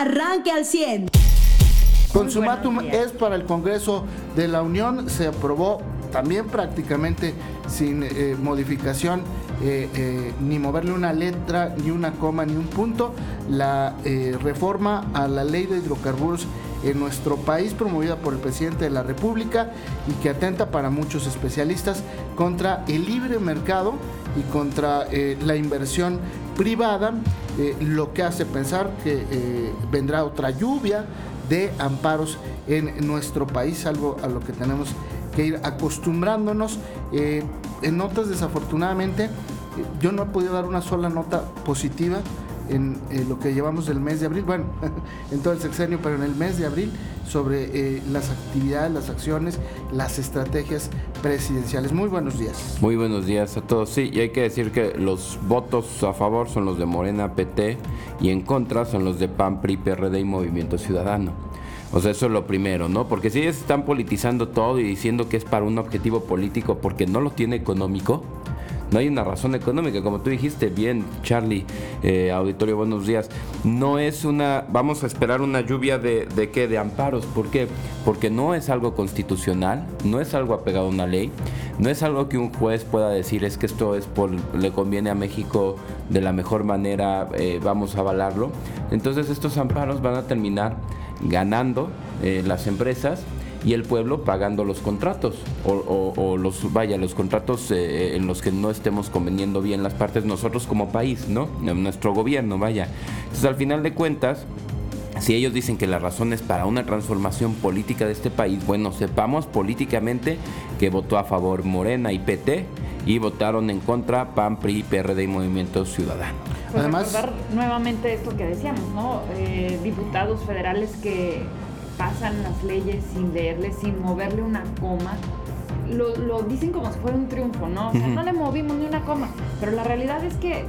arranque al 100. Consumatum es para el Congreso de la Unión, se aprobó también prácticamente sin eh, modificación, eh, eh, ni moverle una letra, ni una coma, ni un punto, la reforma a la ley de hidrocarburos en nuestro país promovida por el presidente de la República y que atenta para muchos especialistas contra el libre mercado y contra la inversión privada, lo que hace pensar que vendrá otra lluvia de amparos en nuestro país, algo a lo que tenemos que ir acostumbrándonos. Eh, en notas, desafortunadamente, eh, yo no he podido dar una sola nota positiva en eh, lo que llevamos del mes de abril, bueno, en todo el sexenio, pero en el mes de abril, sobre las actividades, las acciones, las estrategias presidenciales. Muy buenos días. Muy buenos días a todos. Sí, y hay que decir que los votos a favor son los de Morena, PT, y en contra son los de PAN, PRI, PRD y Movimiento Ciudadano. O sea, eso es lo primero, ¿no? Porque si ellos están politizando todo y diciendo que es para un objetivo político porque no lo tiene económico, no hay una razón económica, como tú dijiste bien, Charlie, eh, auditorio, buenos días. No es una, vamos a esperar una lluvia de, de qué, de amparos. ¿Por qué? Porque no es algo constitucional, no es algo apegado a una ley, no es algo que un juez pueda decir es que esto es por, le conviene a México de la mejor manera, eh, vamos a avalarlo. Entonces estos amparos van a terminar ganando eh, las empresas y el pueblo pagando los contratos o, los vaya los contratos eh, en los que no estemos conveniendo bien las partes nosotros como país no nuestro gobierno vaya entonces al final de cuentas si ellos dicen que la razón es para una transformación política de este país, bueno, sepamos políticamente que votó a favor Morena y PT y votaron en contra PAN, PRI, PRD y Movimiento Ciudadano. Pues Además, recordar nuevamente esto que decíamos, ¿no? Eh, diputados federales que pasan las leyes sin leerles, sin moverle una coma. Lo, dicen como si fuera un triunfo, ¿no? O sea, no le movimos ni una coma. Pero la realidad es que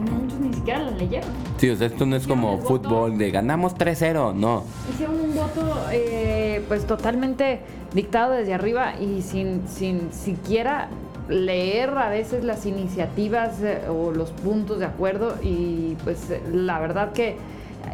muchos ni siquiera la leyeron. Sí, o sea, esto no es como fútbol de ganamos 3-0, no. Hicieron un voto eh, pues totalmente dictado desde arriba y sin, sin siquiera leer a veces las iniciativas eh, o los puntos de acuerdo y pues la verdad que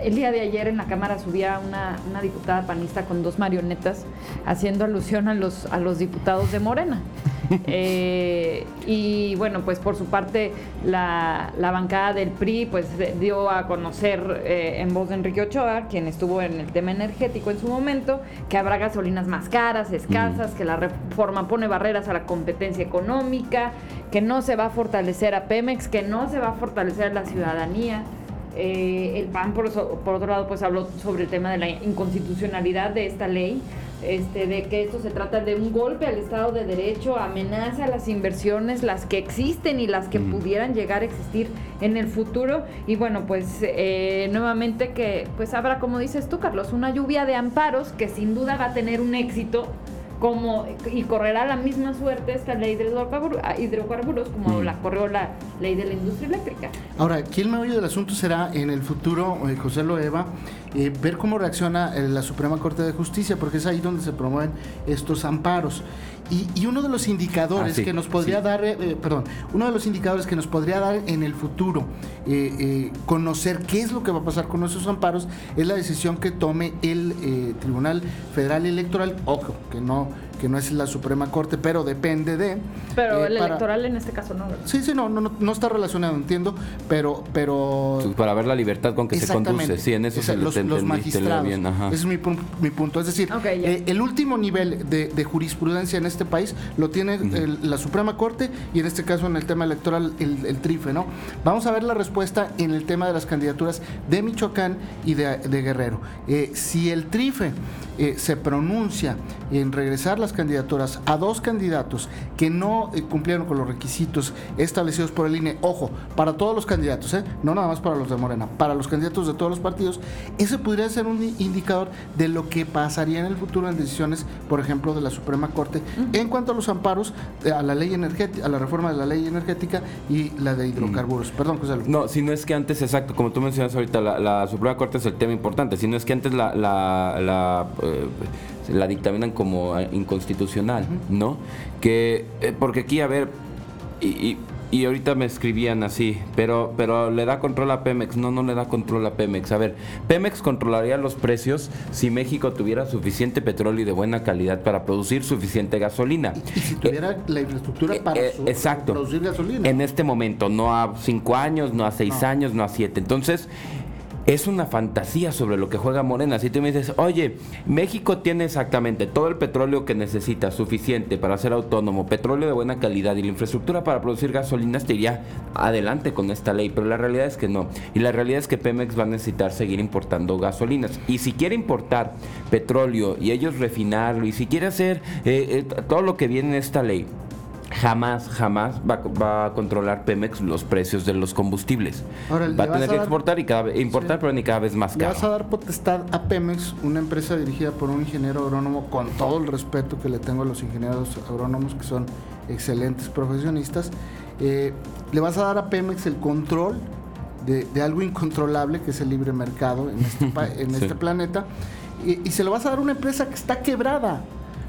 el día de ayer en la Cámara subía una, una, diputada panista con dos marionetas haciendo alusión a los, a los diputados de Morena. Eh, y bueno, pues por su parte la, la, bancada del PRI pues dio a conocer eh, en voz de Enrique Ochoa, quien estuvo en el tema energético en su momento, que habrá gasolinas más caras, escasas, que la reforma pone barreras a la competencia económica, que no se va a fortalecer a Pemex, que no se va a fortalecer a la ciudadanía. Eh, el PAN, por, por, otro lado, pues habló sobre el tema de la inconstitucionalidad de esta ley, este, de que esto se trata de un golpe al Estado de Derecho, amenaza a las inversiones, las que existen y las que pudieran llegar a existir en el futuro. Y bueno, pues eh, nuevamente que pues habrá, como dices tú, Carlos, una lluvia de amparos que sin duda va a tener un éxito como y correrá la misma suerte esta ley de hidrocarburos como mm. la corrió la ley de la industria eléctrica. Ahora, aquí el meollo del asunto será en el futuro, eh, José Loeva, eh, ver cómo reacciona eh, la Suprema Corte de Justicia, porque es ahí donde se promueven estos amparos. Y, uno de los indicadores ah, que nos podría dar, perdón, uno de los indicadores que nos podría dar en el futuro conocer qué es lo que va a pasar con esos amparos es la decisión que tome el Tribunal Federal Electoral, ojo, que no que no es la Suprema Corte, pero depende de. Pero el electoral en este caso no. Sí, sí, no, no, no, está relacionado, entiendo, pero, pero. Para ver la libertad con que se conduce, sí, en eso se los, los magistrados. Ese es mi, mi, punto. Es decir, eh, el último nivel de, jurisprudencia en este país lo tiene la Suprema Corte y en este caso en el tema electoral el, TRIFE, ¿no? Vamos a ver la respuesta en el tema de las candidaturas de Michoacán y de, Guerrero. Eh, si el TRIFE eh, se pronuncia en regresar las candidaturas a dos candidatos que no eh, cumplieron con los requisitos establecidos por el INE, ojo, para todos los candidatos, ¿eh? no nada más para los de Morena, para los candidatos de todos los partidos, ese podría ser un indicador de lo que pasaría en el futuro en decisiones, por ejemplo, de la Suprema Corte en cuanto a los amparos a la ley energética, a la reforma de la ley energética y la de hidrocarburos. Perdón, José No, si no es que antes, exacto, como tú mencionas ahorita, la, Suprema Corte es el tema importante, si no es que antes la, la eh, la dictaminan como inconstitucional, ¿no? Que, eh, porque aquí, a ver, y, y ahorita me escribían así, pero, pero le da control a Pemex. No, no le da control a Pemex. A ver, Pemex controlaría los precios si México tuviera suficiente petróleo y de buena calidad para producir suficiente gasolina. Y si tuviera Eh, la infraestructura eh, para eh, su- exacto. producir gasolina. En este momento, no a cinco años, no a seis No. años, no a siete. Entonces, es una fantasía sobre lo que juega Morena. Si tú me dices, oye, México tiene exactamente todo el petróleo que necesita, suficiente para ser autónomo, petróleo de buena calidad y la infraestructura para producir gasolinas, te iría adelante con esta ley. Pero la realidad es que no. Y la realidad es que Pemex va a necesitar seguir importando gasolinas. Y si quiere importar petróleo y ellos refinarlo, y si quiere hacer eh, eh, todo lo que viene en esta ley, jamás, jamás va, va a controlar Pemex los precios de los combustibles. Ahora, ¿le va a tener que dar- exportar y cada vez, importar, Sí. pero ni cada vez más Le caro. vas a dar potestad a Pemex, una empresa dirigida por un ingeniero agrónomo, con todo el respeto que le tengo a los ingenieros agrónomos, que son excelentes profesionistas. eh, le vas a dar a Pemex el control de, de algo incontrolable, que es el libre mercado en este, Sí. este planeta, y, y se lo vas a dar a una empresa que está quebrada.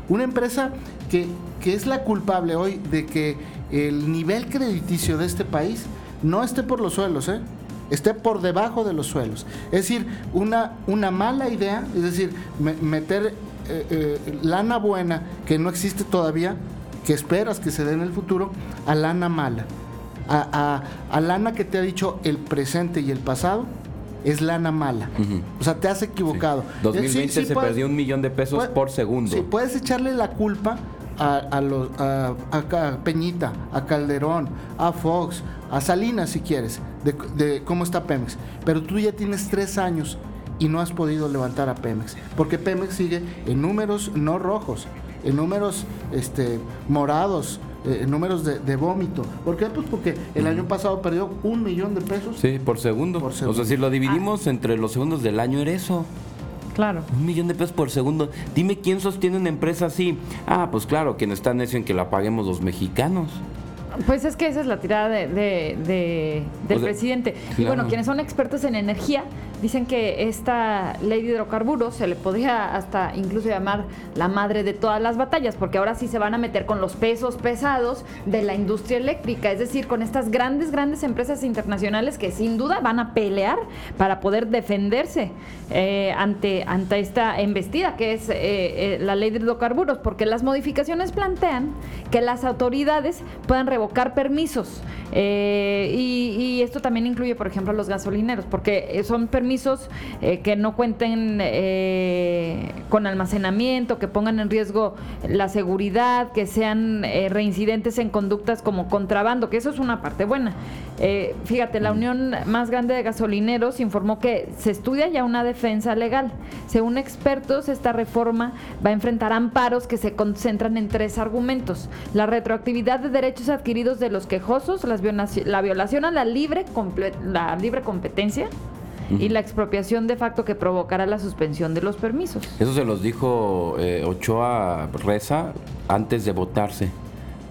Una empresa que, que es la culpable hoy de que el nivel crediticio de este país no esté por los suelos, ¿eh? esté por debajo de los suelos. Es decir, una, una mala idea, es decir, me- meter eh, eh, lana buena que no existe todavía, que esperas que se dé en el futuro, a lana mala. A- a lana que te ha dicho el presente y el pasado, es lana mala. O sea, te has equivocado. Sí. 2020 Sí, sí se puedes- perdió un millón de pesos puede- por segundo. Sí, puedes echarle la culpa a, a los, a, a Ca- Peñita, a Calderón, a Fox, a Salinas si quieres, de, de cómo está Pemex. Pero tú ya tienes tres años y no has podido levantar a Pemex. Porque Pemex sigue en números no rojos, en números este, morados, eh, en números de, de vómito. ¿Por qué? Pues porque el año pasado perdió un millón de pesos. Sí, por segundo. Por O sea, si lo dividimos entre los segundos del año, era eso. Claro. Un millón de pesos por segundo. Dime quién sostiene una empresa así. Ah, pues claro, quien está necio en que la paguemos los mexicanos. Pues es que esa es la tirada de, de- de- del O sea, presidente. Y bueno, quienes son expertos en energía dicen que esta ley de hidrocarburos se le podría hasta incluso llamar la madre de todas las batallas, porque ahora sí se van a meter con los pesos pesados de la industria eléctrica, es decir, con estas grandes, grandes empresas internacionales que sin duda van a pelear para poder defenderse eh, ante, ante esta embestida que es eh, eh, la ley de hidrocarburos, porque las modificaciones plantean que las autoridades puedan revocar permisos. y, y esto también incluye, por ejemplo, a los gasolineros, porque son permisos eh, que no cuenten eh, con almacenamiento, que pongan en riesgo la seguridad, que sean eh, reincidentes en conductas como contrabando, que eso es una parte buena. Fíjate, la unión más grande de gasolineros informó que se estudia ya una defensa legal. Según expertos, esta reforma va a enfrentar amparos que se concentran en tres argumentos. La retroactividad de derechos adquiridos de los quejosos, las violaci- la violación a la libre, comple- la libre competencia y la expropiación de facto que provocará la suspensión de los permisos. Eso se los dijo eh, Ochoa Reza antes de votarse.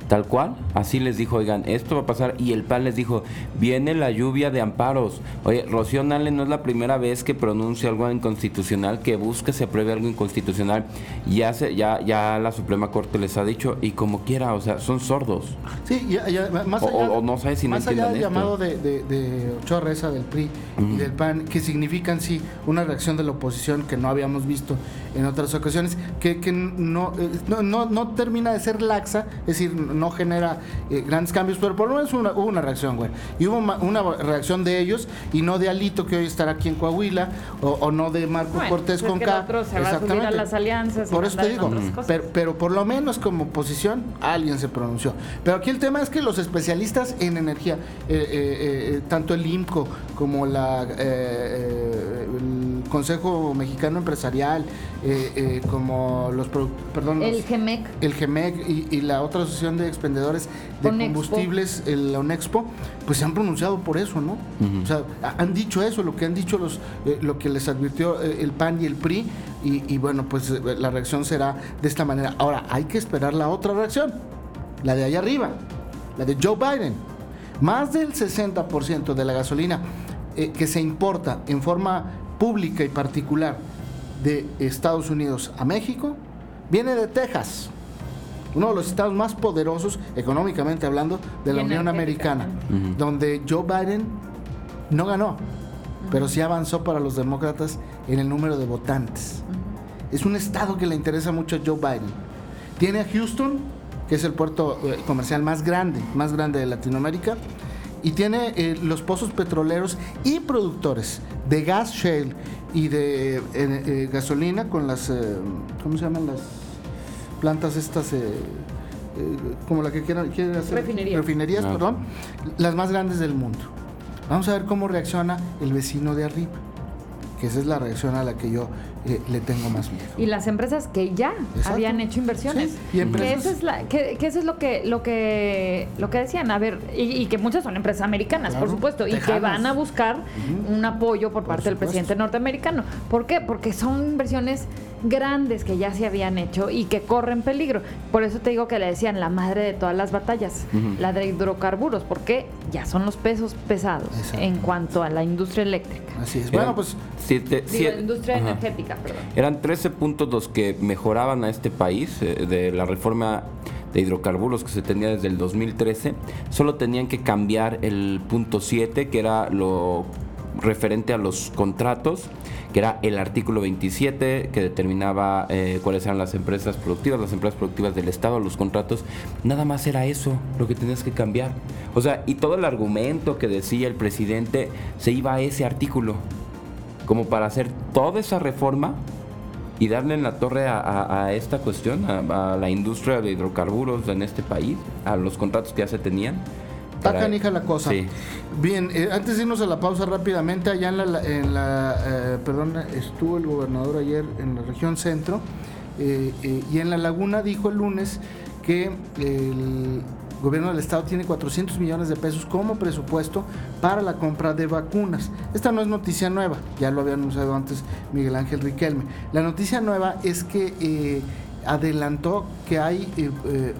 Tal cual, así les dijo, oigan, esto va a pasar. Y el PAN les dijo, viene la lluvia de amparos. Oye, Rocío Nale no es la primera vez que pronuncia algo inconstitucional, que busca se apruebe algo inconstitucional. Ya, se, ya, ya la Suprema Corte les ha dicho, y como quiera, o sea, son sordos. Sí, ya- ya, más allá, o- o no sé si no más allá del esto. llamado de, de, de Ochoa Reza, del PRI y del PAN, que significan sí una reacción de la oposición que no habíamos visto en otras ocasiones, que, que no, eh, no, no, no termina de ser laxa, es decir, no genera eh, grandes cambios, pero por lo menos una, hubo una reacción, güey. Y hubo una reacción de ellos y no de Alito, que hoy estará aquí en Coahuila, o, o no de Marco Bueno, Cortés pues con K. otro se va a subir a las alianzas Por eso te digo, pero, pero por lo menos como oposición alguien se pronunció. Pero aquí el tema es que los especialistas en energía, eh, eh, tanto el IMCO como la, Consejo Mexicano Empresarial, eh, eh, como los, perdón, El los- GEMEC. el GEMEC y, y la otra asociación de expendedores de Onexpo. combustibles, el ONEXPO, pues se han pronunciado por eso, ¿no? O sea, ha- han dicho eso, lo que han dicho los, eh, lo que les advirtió el PAN y el PRI, y, y bueno, pues la reacción será de esta manera. Ahora, hay que esperar la otra reacción, la de allá arriba, la de Joe Biden. Más del 60% de la gasolina eh, que se importa en forma pública y particular de Estados Unidos a México viene de Texas. uno de los estados más poderosos económicamente hablando de la Unión Americana, donde Joe Biden no ganó, pero sí avanzó para los demócratas en el número de votantes. Es un estado que le interesa mucho a Joe Biden. Tiene a Houston, que es el puerto eh, comercial más grande, más grande de Latinoamérica, y tiene eh, los pozos petroleros y productores de gas shale y de eh, gasolina con las, ¿cómo se llaman las plantas estas? como la que quieran, quieren hacer. Refinerías. Refinerías, ah. perdón. Las más grandes del mundo. Vamos a ver cómo reacciona el vecino de arriba que esa es la reacción a la que yo eh, le tengo más miedo. Y las empresas que ya habían hecho inversiones. y que eso es, la, que, eso es lo que lo que lo que decían, a ver, y, que muchas son empresas americanas, por supuesto, y que van a buscar un apoyo por, parte del presidente norteamericano. ¿Por qué? Porque son inversiones grandes que ya se habían hecho y que corren peligro. Por eso te digo que le decían la madre de todas las batallas, la de hidrocarburos, porque ya son los pesos pesados en cuanto a la industria eléctrica. Así es. Bueno, pues la industria energética, Eran 13 puntos los que mejoraban a este país eh, de la reforma de hidrocarburos que se tenía desde el 2013. Solo tenían que cambiar el punto 7, que era lo referente a los contratos, que era el artículo 27 que determinaba eh, cuáles eran las empresas productivas, las empresas productivas del Estado, los contratos. Nada más era eso lo que tenías que cambiar. O sea, y todo el argumento que decía el presidente se iba a ese artículo como para hacer toda esa reforma y darle en la torre a, esta cuestión, a, la industria de hidrocarburos en este país, a los contratos que ya se tenían. Está canija la cosa. Bien, eh, antes de irnos a la pausa rápidamente, allá en la, en la eh, perdón, estuvo el gobernador ayer en la región centro eh, y en la laguna dijo el lunes que el gobierno del estado tiene 400 millones de pesos como presupuesto para la compra de vacunas. Esta no es noticia nueva, ya lo había anunciado antes Miguel Ángel Riquelme. La noticia nueva es que eh, adelantó que hay eh, eh,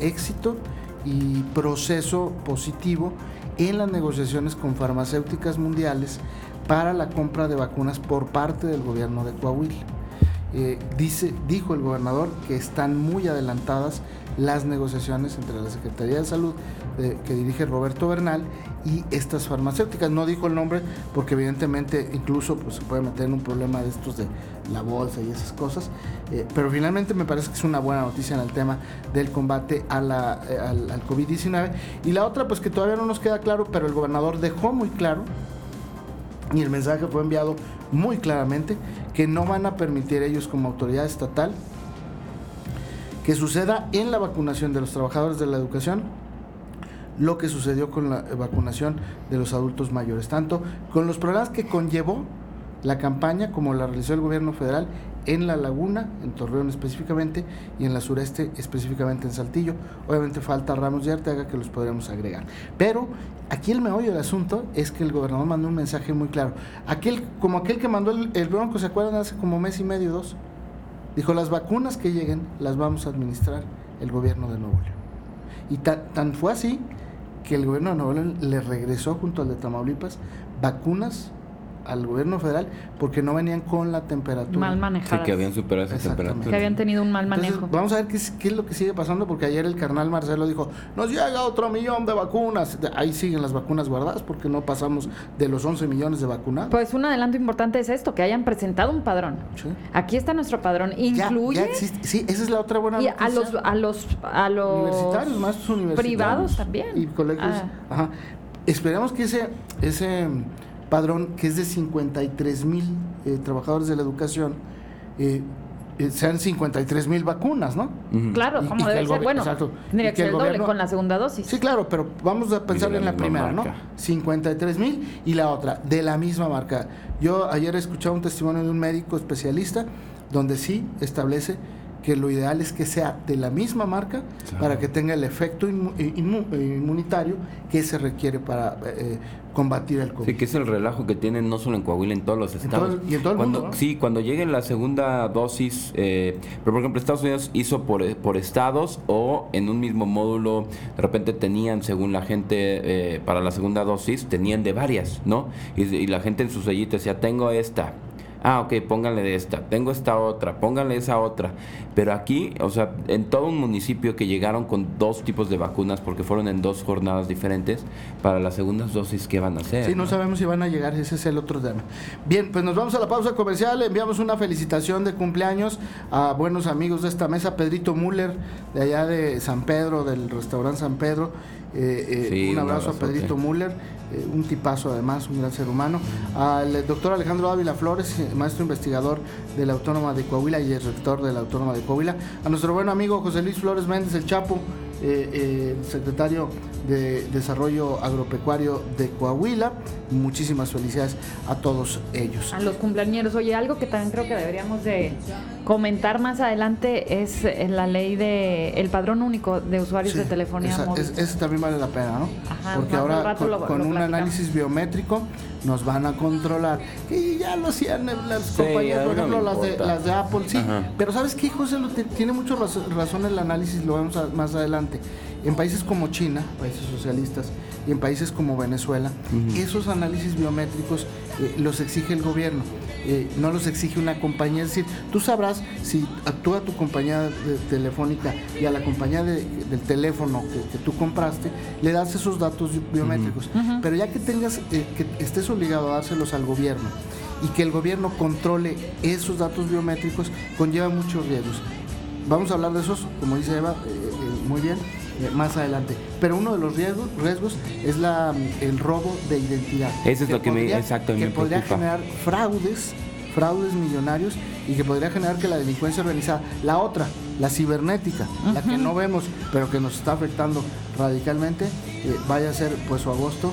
éxito y proceso positivo en las negociaciones con farmacéuticas mundiales para la compra de vacunas por parte del gobierno de Coahuila. Dice, dijo el gobernador que están muy adelantadas las negociaciones entre la Secretaría de Salud que dirige Roberto Bernal y estas farmacéuticas. No dijo el nombre porque evidentemente incluso pues, se puede meter en un problema de estos de la bolsa y esas cosas, eh, pero finalmente me parece que es una buena noticia en el tema del combate a la, eh, al, al COVID-19. Y la otra pues que todavía no nos queda claro, pero el gobernador dejó muy claro y el mensaje fue enviado muy claramente que no van a permitir ellos como autoridad estatal que suceda en la vacunación de los trabajadores de la educación lo que sucedió con la vacunación de los adultos mayores, tanto con los problemas que conllevó la campaña como la realizó el gobierno federal en La Laguna, en Torreón específicamente, y en la sureste específicamente en Saltillo. Obviamente falta Ramos de Arteaga que los podríamos agregar. Pero aquí el meollo del asunto es que el gobernador mandó un mensaje muy claro. Aquel, como aquel que mandó el, el Bronco, ¿se acuerdan? Hace como mes y medio, dos Dijo, las vacunas que lleguen las vamos a administrar el gobierno de Nuevo León. Y tan, fue así que el gobierno de Nuevo León le regresó junto al de Tamaulipas vacunas al gobierno federal porque no venían con la temperatura. Mal manejadas. Sí, que habían superado esa temperatura. Que habían tenido un mal manejo. vamos a ver qué es, qué es, lo que sigue pasando porque ayer el carnal Marcelo dijo, nos llega otro millón de vacunas. Ahí siguen las vacunas guardadas porque no pasamos de los 11 millones de vacunados. Pues un adelanto importante es esto, que hayan presentado un padrón. Aquí está nuestro padrón. Incluye... sí, esa es la otra buena y a los, a los, a los... Universitarios, más universitarios. Privados también. Y colegios. Ah. Ajá. Esperemos que ese... ese padrón que es de 53 mil eh, trabajadores de la educación, eh, eh, sean 53 mil vacunas, ¿no? Claro, como debe ser. Bueno, tendría que ser el doble con la segunda dosis. Sí, claro, pero vamos a pensar en la primera, ¿no? 53 mil y la otra, de la misma marca. Yo ayer escuchaba un testimonio de un médico especialista donde sí establece que lo ideal es que sea de la misma marca para que tenga el efecto eh, inmunitario que se requiere para eh, combatir el COVID. Sí, que es el relajo que tienen no solo en Coahuila, en todos los estados. y en todo el cuando, mundo. Sí, cuando llegue la segunda dosis, eh, pero por ejemplo Estados Unidos hizo por, por estados o en un mismo módulo, de repente tenían, según la gente, para la segunda dosis, tenían de varias, ¿no? Y, y la gente en su sellito decía, tengo esta ah, ok, pónganle de esta, tengo esta otra, pónganle esa otra. Pero aquí, o sea, en todo un municipio que llegaron con dos tipos de vacunas, porque fueron en dos jornadas diferentes, para las segundas dosis, ¿qué van a hacer? Sí, no, sabemos si van a llegar, ese es el otro tema. Bien, pues nos vamos a la pausa comercial, enviamos una felicitación de cumpleaños a buenos amigos de esta mesa, Pedrito Müller, de allá de San Pedro, del restaurante San Pedro. Eh, eh, un abrazo a Pedrito Müller, eh, un tipazo además, un gran ser humano. Al doctor Alejandro Ávila Flores, maestro investigador de la Autónoma de Coahuila y el rector de la Autónoma de Coahuila. A nuestro buen amigo José Luis Flores Méndez, el Chapo, secretario de Desarrollo Agropecuario de Coahuila. Muchísimas felicidades a todos ellos. A los cumpleaños. Oye, algo que también creo que deberíamos de comentar más adelante es eh, la ley de el padrón único de usuarios de telefonía móvil. Ese también vale la pena, ¿no? Porque ahora con, un análisis biométrico nos van a controlar. Y ya lo hacían las compañías, por ejemplo, las de, las de, Apple, sí. Pero ¿sabes qué, José? Tiene mucho razón el análisis, lo vemos más adelante. En países como China, países socialistas, y en países como Venezuela, esos análisis biométricos eh, los exige el gobierno, eh, no los exige una compañía. Es decir, tú sabrás si actúa tu compañía telefónica y a la compañía del teléfono que, tú compraste, le das esos datos biométricos. Pero ya que tengas, eh, que estés obligado a dárselos al gobierno y que el gobierno controle esos datos biométricos, conlleva muchos riesgos. Vamos a hablar de esos, como dice Eva, muy bien eh, más adelante. Pero uno de los riesgos, riesgos es la, el robo de identidad. Eso es lo que me, exactamente que podría generar fraudes, fraudes millonarios y que podría generar que la delincuencia organizada, la otra, la cibernética, la que no vemos, pero que nos está afectando radicalmente, eh, vaya a ser pues su agosto